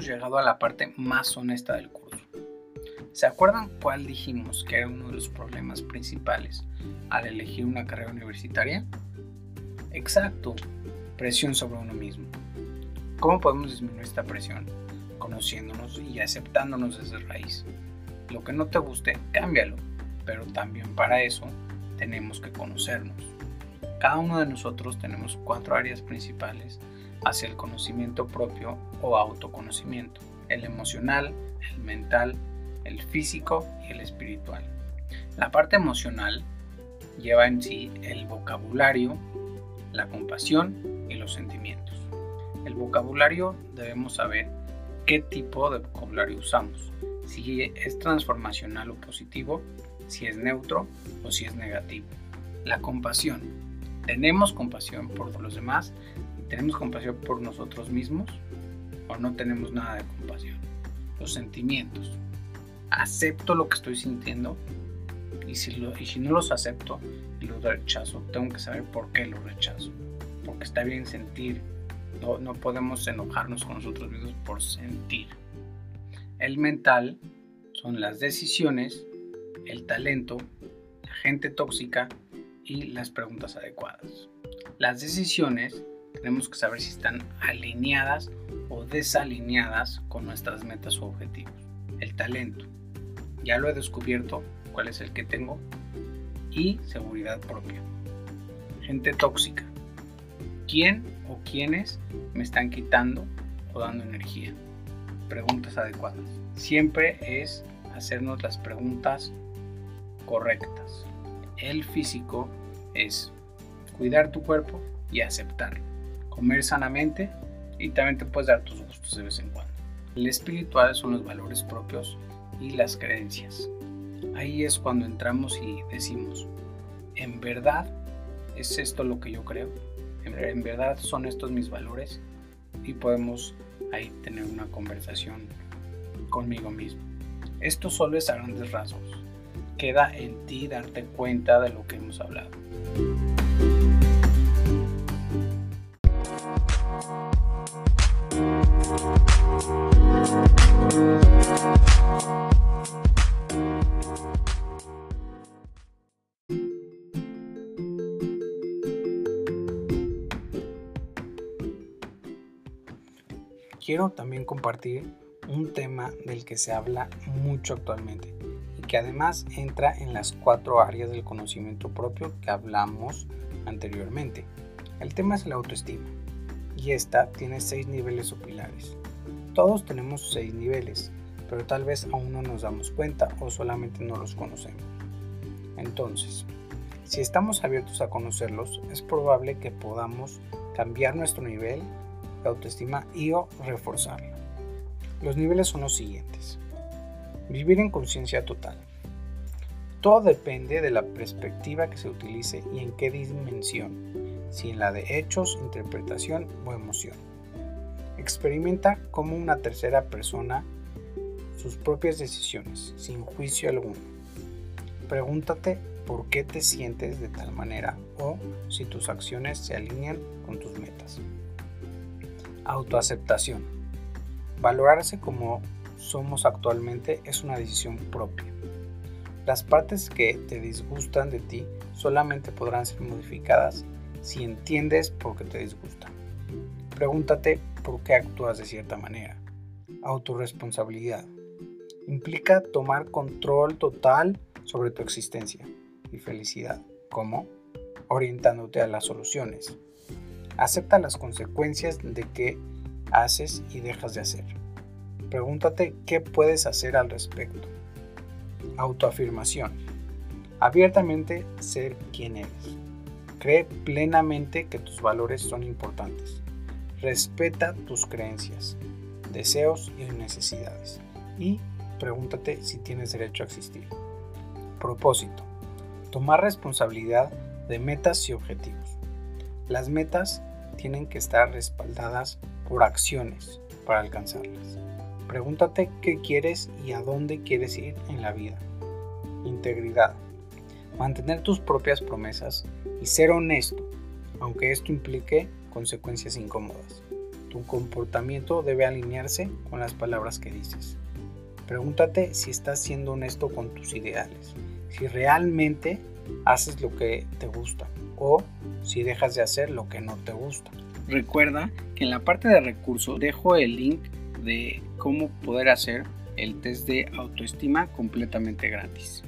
hemos llegado a la parte más honesta del curso. ¿Se acuerdan cuál dijimos que era uno de los problemas principales al elegir una carrera universitaria? Exacto, presión sobre uno mismo. ¿Cómo podemos disminuir esta presión? Conociéndonos y aceptándonos desde raíz. Lo que no te guste, cámbialo, pero también para eso tenemos que conocernos. Cada uno de nosotros tenemos cuatro áreas principales hacia el conocimiento propio o autoconocimiento, el emocional, el mental, el físico y el espiritual. La parte emocional lleva en sí el vocabulario, la compasión y los sentimientos. El vocabulario debemos saber qué tipo de vocabulario usamos, si es transformacional o positivo, si es neutro o si es negativo. La compasión. ¿Tenemos compasión por los demás? ¿Tenemos compasión por nosotros mismos? ¿O no tenemos nada de compasión? Los sentimientos acepto lo que estoy sintiendo y si, y si no los acepto y los rechazo, tengo que saber por qué los rechazo. Porque está bien sentir, no, no podemos enojarnos con nosotros mismos por sentir. El mental son las decisiones, el talento, la gente tóxica y las preguntas adecuadas. Las decisiones tenemos que saber si están alineadas o desalineadas con nuestras metas o objetivos. El talento ya lo he descubierto, cuál es el que tengo, y seguridad propia. Gente tóxica. ¿Quién o quiénes me están quitando o dando energía? Preguntas adecuadas. Siempre es hacernos las preguntas correctas. El físico es cuidar tu cuerpo y aceptarlo. Comer sanamente y también te puedes dar tus gustos de vez en cuando. El espiritual son los valores propios y las creencias. Ahí es cuando entramos y decimos, ¿en verdad es esto lo que yo creo? ¿En verdad son estos mis valores? Y podemos ahí tener una conversación conmigo mismo. Esto solo es a grandes rasgos. Queda en ti darte cuenta de lo que hemos hablado. Quiero también compartir un tema del que se habla mucho actualmente y que además entra en las cuatro áreas del conocimiento propio que hablamos anteriormente. El tema es la autoestima y esta tiene seis niveles o pilares. Todos tenemos seis niveles, pero tal vez aún no nos damos cuenta o solamente no los conocemos. Entonces, si estamos abiertos a conocerlos, es probable que podamos cambiar nuestro nivel autoestima y o reforzarla. Los niveles son los siguientes. Vivir en conciencia total. Todo depende de la perspectiva que se utilice y en qué dimensión, si en la de hechos, interpretación o emoción. Experimenta como una tercera persona sus propias decisiones, sin juicio alguno. Pregúntate por qué te sientes de tal manera o si tus acciones se alinean con tus metas. Autoaceptación. Valorarse como somos actualmente es una decisión propia. Las partes que te disgustan de ti solamente podrán ser modificadas si entiendes por qué te disgustan. Pregúntate por qué actúas de cierta manera. Autoresponsabilidad. Implica tomar control total sobre tu existencia y felicidad. ¿Cómo? Orientándote a las soluciones. Acepta las consecuencias de qué haces y dejas de hacer. Pregúntate qué puedes hacer al respecto. Autoafirmación. Abiertamente ser quien eres. Cree plenamente que tus valores son importantes. Respeta tus creencias, deseos y necesidades. Y pregúntate si tienes derecho a existir. Propósito. Tomar responsabilidad de metas y objetivos. Las metas tienen que estar respaldadas por acciones para alcanzarlas. Pregúntate qué quieres y a dónde quieres ir en la vida. Integridad. Mantener tus propias promesas y ser honesto, aunque esto implique consecuencias incómodas. Tu comportamiento debe alinearse con las palabras que dices. Pregúntate si estás siendo honesto con tus ideales, si realmente haces lo que te gusta o si dejas de hacer lo que no te gusta. Recuerda que en la parte de recursos dejo el link de cómo poder hacer el test de autoestima completamente gratis.